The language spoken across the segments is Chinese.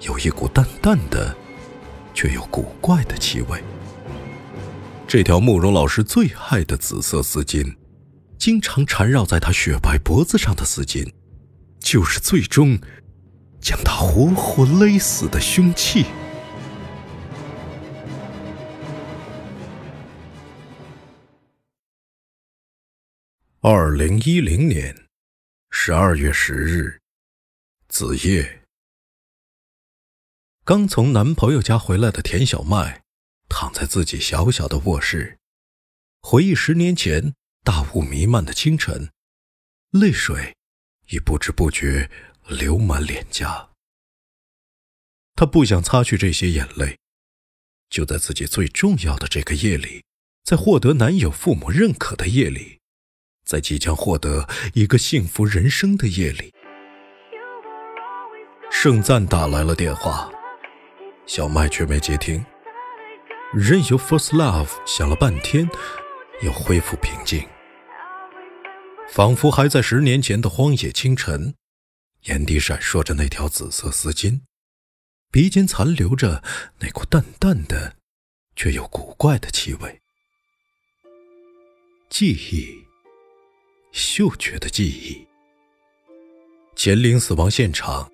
有一股淡淡的，却又古怪的气味。这条慕容老师最爱的紫色丝巾，经常缠绕在他雪白脖子上的丝巾，就是最终将他活活勒死的凶器。二零一零年十二月十日。子夜，刚从男朋友家回来的田小麦，躺在自己小小的卧室，回忆十年前大雾弥漫的清晨，泪水已不知不觉流满脸颊。他不想擦去这些眼泪，就在自己最重要的这个夜里，在获得男友父母认可的夜里，在即将获得一个幸福人生的夜里。盛赞打来了电话，小麦却没接听。任由 First Love 想了半天，又恢复平静，仿佛还在十年前的荒野清晨，眼底闪烁着那条紫色丝巾，鼻尖残留着那股淡淡的却又古怪的气味。记忆，嗅觉的记忆。钱玲死亡现场。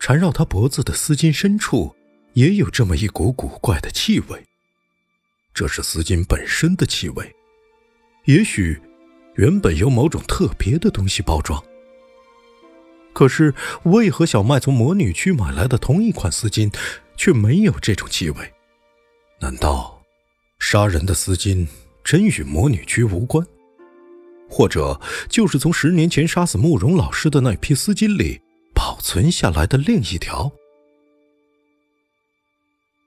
缠绕他脖子的丝巾深处，也有这么一股古怪的气味。这是丝巾本身的气味，也许原本由某种特别的东西包装。可是，为何小麦从魔女区买来的同一款丝巾，却没有这种气味？难道杀人的丝巾真与魔女区无关？或者，就是从十年前杀死慕容老师的那批丝巾里？保存下来的另一条。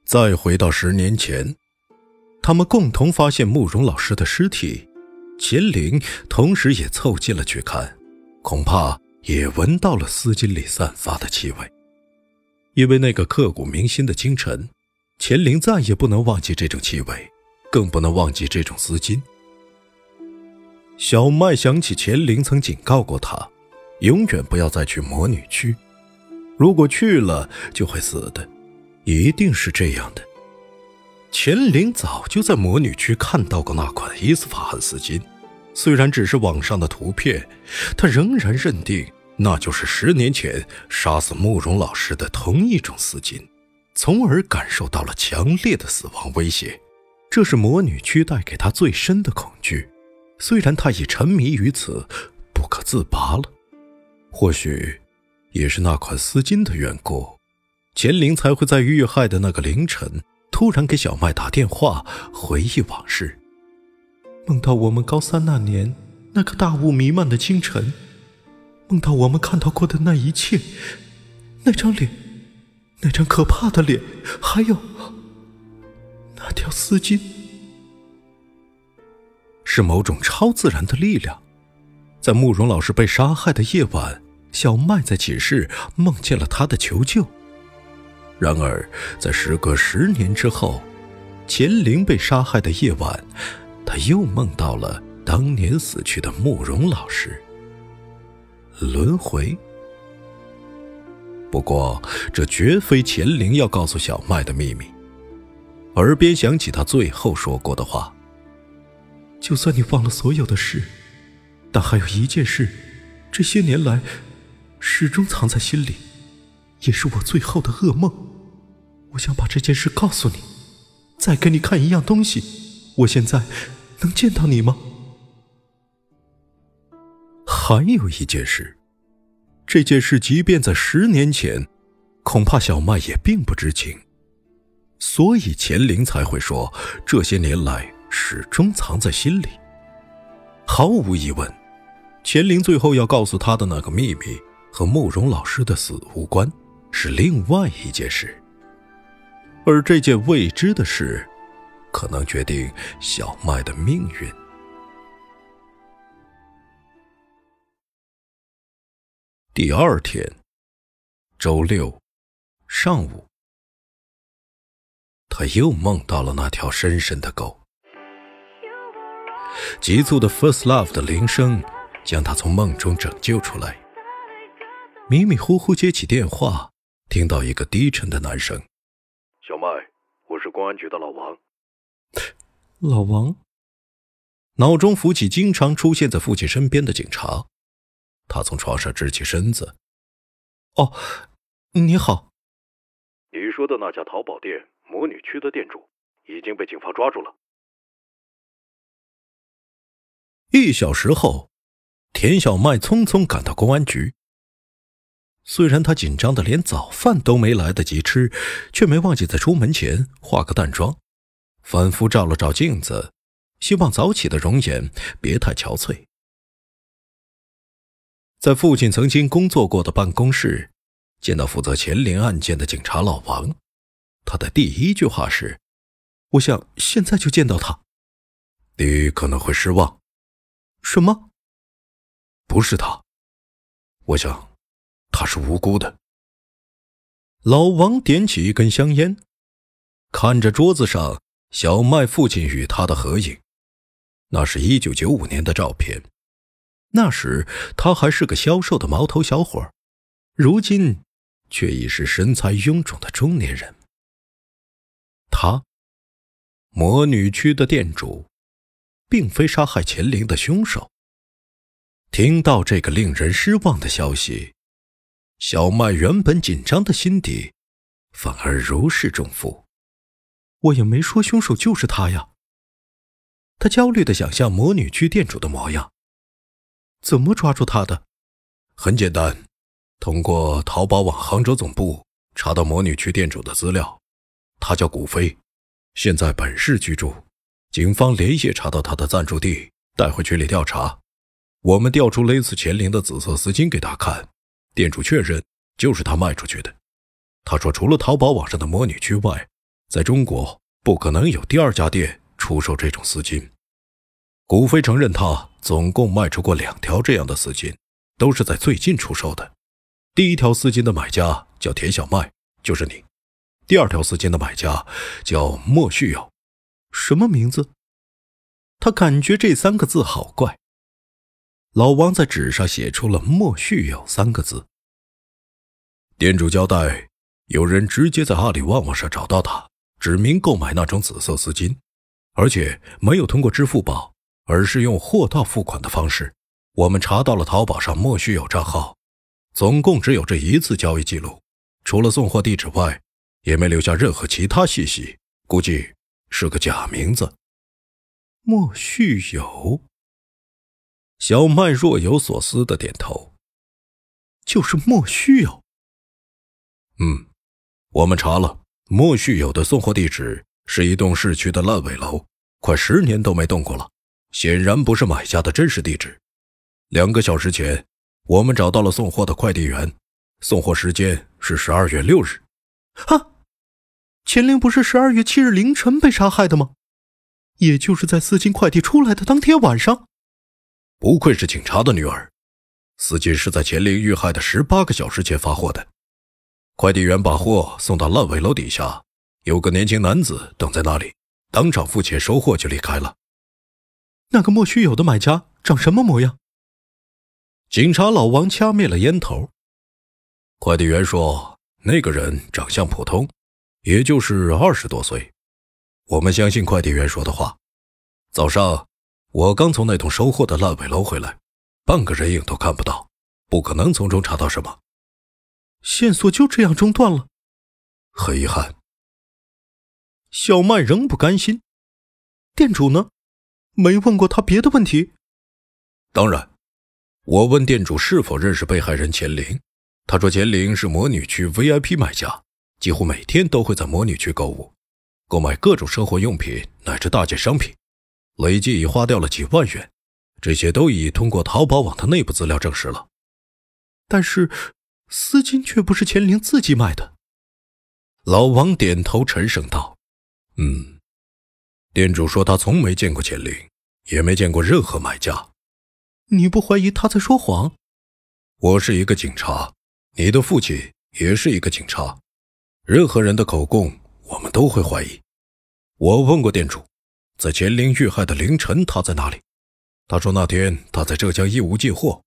再回到十年前，他们共同发现慕容老师的尸体，钱玲同时也凑近了去看，恐怕也闻到了丝巾里散发的气味。因为那个刻骨铭心的清晨，钱玲再也不能忘记这种气味，更不能忘记这种丝巾。小麦想起钱玲曾警告过他。永远不要再去魔女区，如果去了就会死的，一定是这样的。钱玲早就在魔女区看到过那款伊斯法罕丝巾，虽然只是网上的图片，他仍然认定那就是十年前杀死慕容老师的同一种丝巾，从而感受到了强烈的死亡威胁。这是魔女区带给他最深的恐惧，虽然他已沉迷于此，不可自拔了。或许，也是那款丝巾的缘故，钱玲才会在遇害的那个凌晨，突然给小麦打电话，回忆往事，梦到我们高三那年那个大雾弥漫的清晨，梦到我们看到过的那一切，那张脸，那张可怕的脸，还有那条丝巾，是某种超自然的力量，在慕容老师被杀害的夜晚。小麦在寝室梦见了他的求救。然而，在时隔十年之后，钱玲被杀害的夜晚，他又梦到了当年死去的慕容老师。轮回。不过，这绝非钱玲要告诉小麦的秘密。耳边响起他最后说过的话：“就算你忘了所有的事，但还有一件事，这些年来……”始终藏在心里，也是我最后的噩梦。我想把这件事告诉你，再给你看一样东西，我现在能见到你吗？还有一件事，这件事即便在十年前，恐怕小麦也并不知情，所以钱玲才会说这些年来始终藏在心里。毫无疑问，钱玲最后要告诉他的那个秘密和慕容老师的死无关，是另外一件事。而这件未知的事，可能决定小麦的命运。第二天，周六上午，他又梦到了那条深深的沟。急促的 “First Love” 的铃声将他从梦中拯救出来。迷迷糊糊接起电话，听到一个低沉的男声：“小麦，我是公安局的老王。”老王，脑中浮起经常出现在父亲身边的警察。他从床上直起身子。哦，你好。你说的那家淘宝店魔女区的店主已经被警方抓住了。一小时后，田小麦匆匆赶到公安局。虽然他紧张的连早饭都没来得及吃，却没忘记在出门前化个淡妆，反复照了照镜子，希望早起的容颜别太憔悴。在父亲曾经工作过的办公室，见到负责钱林案件的警察老王，他的第一句话是：“我想现在就见到他。”你可能会失望。什么？不是他。我想，他是无辜的。老王点起一根香烟，看着桌子上小麦父亲与他的合影，那是一九九五年的照片。那时他还是个消瘦的毛头小伙，如今却已是身材臃肿的中年人。他，魔女区的店主，并非杀害钱灵的凶手。听到这个令人失望的消息，小麦原本紧张的心底反而如释重负。我也没说凶手就是他呀。他焦虑的想象魔女区店主的模样。怎么抓住他的？很简单，通过淘宝网杭州总部查到魔女区店主的资料，他叫古飞，现在本市居住。警方连夜查到他的暂住地，带回局里调查。我们调出勒死钱玲的紫色丝巾给他看，店主确认就是他卖出去的。他说，除了淘宝网上的魔女区外，在中国不可能有第二家店出售这种丝巾。古飞承认，他总共卖出过两条这样的丝巾，都是在最近出售的。第一条丝巾的买家叫田小麦，就是你；第二条丝巾的买家叫莫旭友，什么名字？他感觉这三个字好怪。老王在纸上写出了“莫旭友”三个字。店主交代，有人直接在阿里旺旺上找到他，指明购买那种紫色丝巾，而且没有通过支付宝。而是用货到付款的方式，我们查到了淘宝上莫须有账号，总共只有这一次交易记录，除了送货地址外，也没留下任何其他信息，估计是个假名字。莫须有。小麦若有所思的点头，就是莫须有。嗯，我们查了，莫须有的送货地址是一栋市区的烂尾楼，快十年都没动过了。显然不是买家的真实地址。两个小时前，我们找到了送货的快递员，送货时间是十二月六日。啊，钱玲不是十二月七日凌晨被杀害的吗？也就是在丝巾快递出来的当天晚上。不愧是警察的女儿，司机是在钱玲遇害的十八个小时前发货的。快递员把货送到烂尾楼底下，有个年轻男子等在那里，当场付钱收货就离开了。那个莫须有的买家长什么模样？警察老王掐灭了烟头。快递员说，那个人长相普通，也就是二十多岁。我们相信快递员说的话。早上我刚从那栋收货的烂尾楼回来，半个人影都看不到，不可能从中查到什么。线索就这样中断了。很遗憾。小麦仍不甘心。店主呢？没问过他别的问题。当然，我问店主是否认识被害人钱玲，他说钱玲是魔女区 VIP 买家，几乎每天都会在魔女区购物，购买各种生活用品乃至大件商品，累计已花掉了几万元。这些都已通过淘宝网的内部资料证实了。但是，丝巾却不是钱玲自己买的。老王点头沉声道：“嗯。”店主说他从没见过钱玲，也没见过任何买家。你不怀疑他在说谎？我是一个警察，你的父亲也是一个警察，任何人的口供我们都会怀疑。我问过店主，在钱玲遇害的凌晨他在哪里？他说那天他在浙江义乌进货。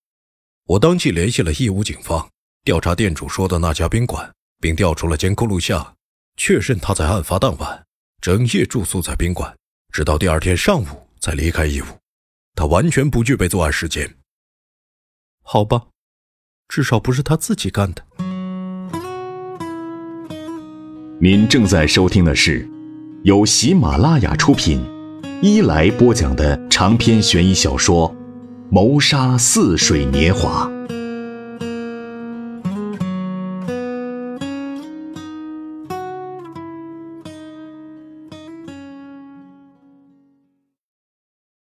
我当即联系了义乌警方，调查店主说的那家宾馆，并调出了监控录像，确认他在案发当晚整夜住宿在宾馆，直到第二天上午才离开义乌。他完全不具备作案时间。好吧，至少不是他自己干的。您正在收听的是由喜马拉雅出品、伊来播讲的长篇悬疑小说《谋杀似水年华》。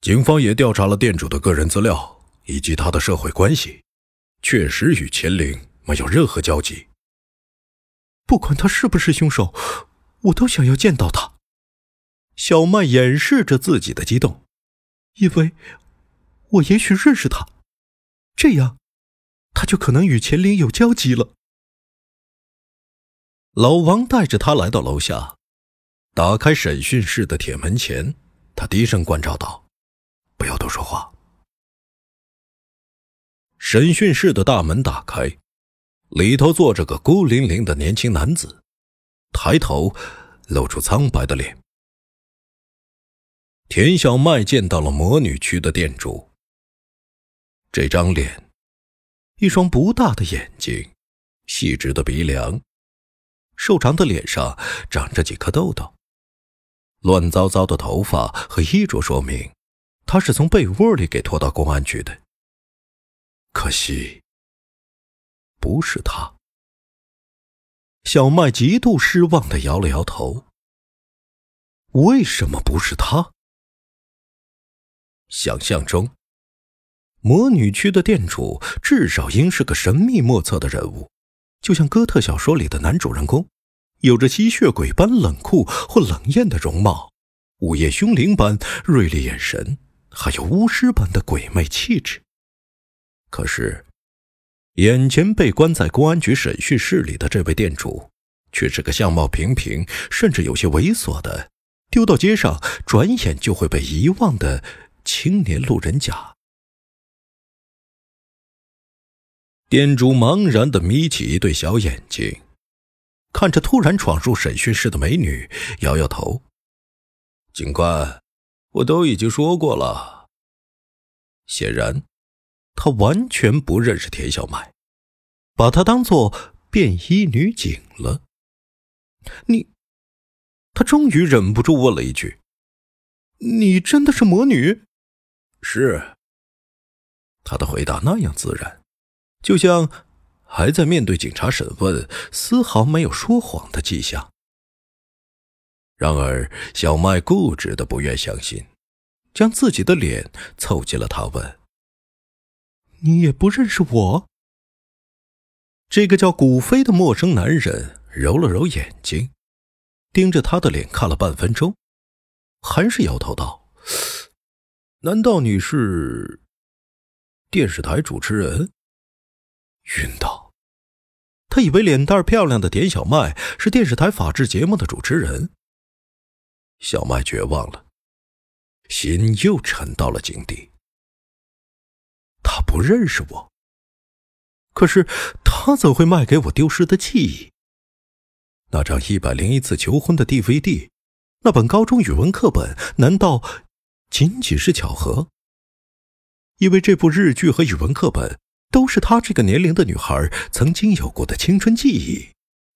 警方也调查了店主的个人资料以及他的社会关系，确实与秦岭没有任何交集。不管他是不是凶手，我都想要见到他。小麦掩饰着自己的激动，因为，我也许认识他，这样，他就可能与钱玲有交集了。老王带着他来到楼下，打开审讯室的铁门前，他低声关照道。不要多说话。审讯室的大门打开，里头坐着个孤零零的年轻男子，抬头露出苍白的脸。田小麦见到了魔女区的店主。这张脸，一双不大的眼睛，细致的鼻梁，瘦长的脸上长着几颗痘痘，乱糟糟的头发和衣着说明。他是从被窝里给拖到公安局的，可惜不是他。小麦极度失望的摇了摇头。为什么不是他？想象中，魔女区的店主至少应是个神秘莫测的人物，就像哥特小说里的男主人公，有着吸血鬼般冷酷或冷艳的容貌，午夜凶铃般锐利眼神。还有巫师般的鬼魅气质。可是，眼前被关在公安局审讯室里的这位店主，却是个相貌平平，甚至有些猥琐的，丢到街上转眼就会被遗忘的青年路人甲。店主茫然的眯起一对小眼睛，看着突然闯入审讯室的美女，摇摇头：“警官。”我都已经说过了。显然，他完全不认识田小麦，把她当做便衣女警了。你，他终于忍不住问了一句：“你真的是魔女？”是。他的回答那样自然，就像还在面对警察审问，丝毫没有说谎的迹象。然而，小麦固执的不愿相信，将自己的脸凑近了他问：“你也不认识我？”这个叫古飞的陌生男人揉了揉眼睛，盯着他的脸看了半分钟，还是摇头道：“难道你是电视台主持人？”晕倒，他以为脸蛋漂亮的田小麦是电视台法制节目的主持人。小麦绝望了，心又沉到了井底。他不认识我，可是他怎会卖给我丢失的记忆？那张一百零一次求婚的 DVD，那本高中语文课本，难道仅仅是巧合？因为这部日剧和语文课本都是他这个年龄的女孩曾经有过的青春记忆，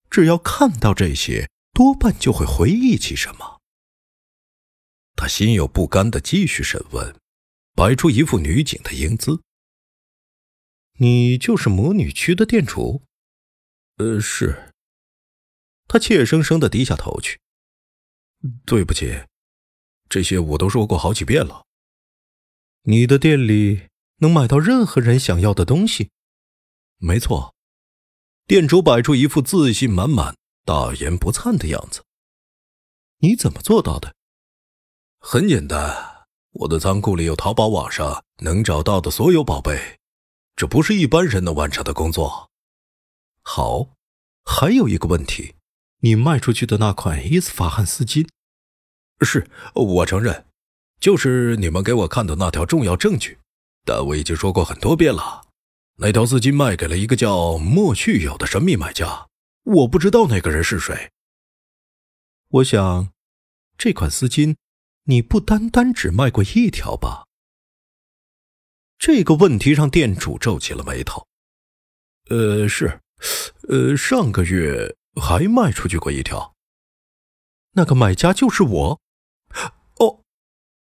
只要看到这些，多半就会回忆起什么。他心有不甘的继续审问，摆出一副女警的英姿。你就是魔女区的店主？呃，是。他怯生生的低下头去。对不起，这些我都说过好几遍了。你的店里能买到任何人想要的东西？没错。店主摆出一副自信满满、大言不惭的样子。你怎么做到的？很简单，我的仓库里有淘宝网上能找到的所有宝贝，这不是一般人能完成的工作。好，还有一个问题，你卖出去的那款伊斯法罕丝巾，是我承认，就是你们给我看的那条重要证据。但我已经说过很多遍了，那条丝巾卖给了一个叫莫旭友的神秘买家，我不知道那个人是谁。我想，这款丝巾。你不单单只卖过一条吧？这个问题让店主皱起了眉头。呃，是，呃，上个月还卖出去过一条。那个买家就是我。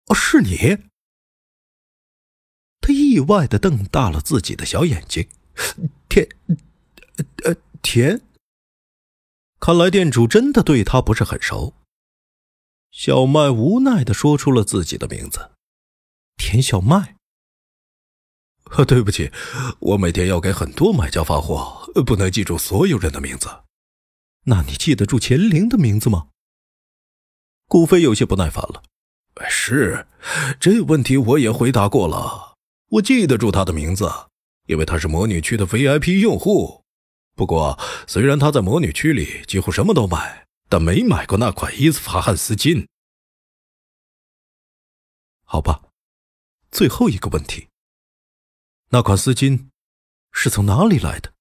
哦，是你。他意外的瞪大了自己的小眼睛。田，呃，田。看来店主真的对他不是很熟。小麦无奈的说出了自己的名字，田小麦。对不起，我每天要给很多买家发货，不能记住所有人的名字。那你记得住钱玲的名字吗？顾飞有些不耐烦了。是，这问题我也回答过了，我记得住他的名字，因为他是魔女区的 VIP 用户。不过，虽然他在魔女区里几乎什么都买。但没买过那款伊斯法罕丝巾，好吧。最后一个问题，那款丝巾是从哪里来的？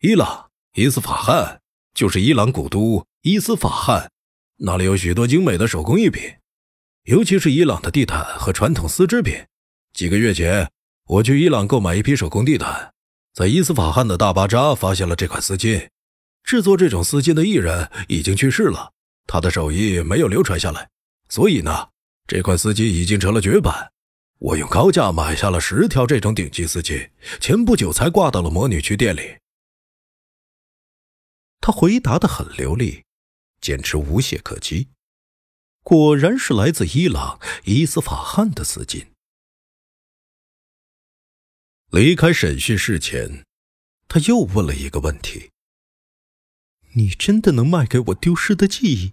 伊朗伊斯法罕就是伊朗古都伊斯法罕，那里有许多精美的手工艺品，尤其是伊朗的地毯和传统丝织品。几个月前，我去伊朗购买一批手工地毯，在伊斯法罕的大巴扎发现了这款丝巾。制作这种丝巾的艺人已经去世了，他的手艺没有流传下来，所以呢，这款丝巾已经成了绝版。我用高价买下了十条这种顶级丝巾，前不久才挂到了魔女区店里。他回答的很流利，简直无懈可击。果然是来自伊朗伊斯法罕的资金。离开审讯室前，他又问了一个问题。你真的能卖给我丢失的记忆？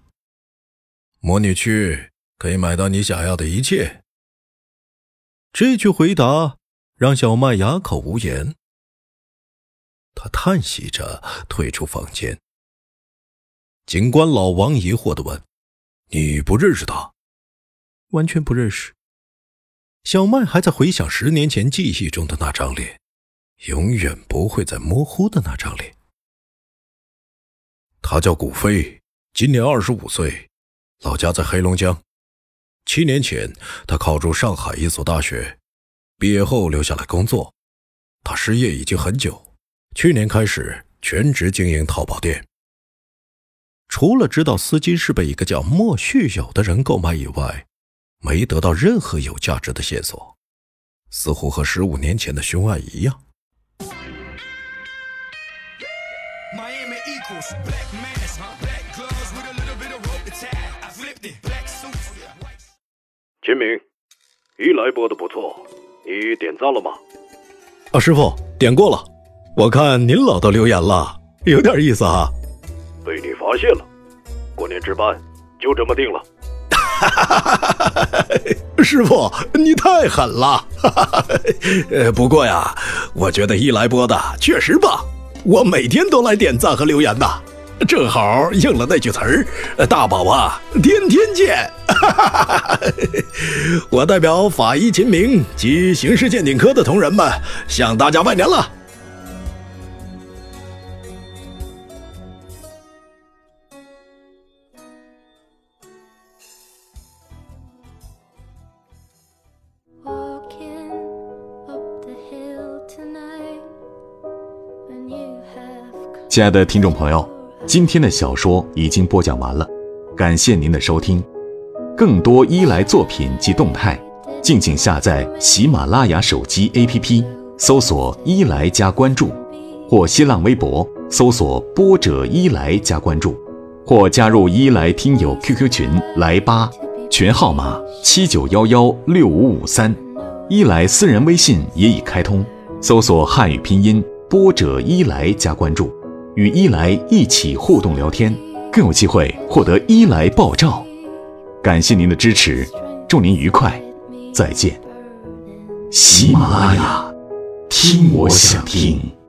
魔女区可以买到你想要的一切。这句回答让小麦哑口无言。他叹息着退出房间。警官老王疑惑的问：“你不认识他？”“完全不认识。”小麦还在回想十年前记忆中的那张脸，永远不会再模糊的那张脸。他叫古飞，今年二十五岁，老家在黑龙江。七年前，他考入上海一所大学，毕业后留下来工作。他失业已经很久，去年开始全职经营淘宝店。除了知道丝巾是被一个叫莫旭友的人购买以外，没得到任何有价值的线索，似乎和十五年前的凶案一样。秦明，一来播的不错，你点赞了吗？啊，师傅点过了，我看您老都留言了，有点意思啊。被你发现了，过年值班就这么定了。师傅你太狠了。呃，不过呀，我觉得一来播的确实棒，我每天都来点赞和留言的。正好应了那句词儿：“大宝啊，天天见！” 我代表法医秦明及刑事鉴定科的同仁们向大家拜年了。亲爱的听众朋友，今天的小说已经播讲完了，感谢您的收听。更多伊莱作品及动态，敬请下载喜马拉雅手机 APP，搜索“伊莱”加关注，或新浪微博搜索“波者伊莱”加关注，或加入伊莱听友 QQ 群来吧，群号码七九幺幺六五五三，伊莱私人微信也已开通，搜索汉语拼音“波者伊莱”加关注，与伊莱一起互动聊天，更有机会获得伊莱爆照。感谢您的支持，祝您愉快，再见。喜马拉雅，听我想听。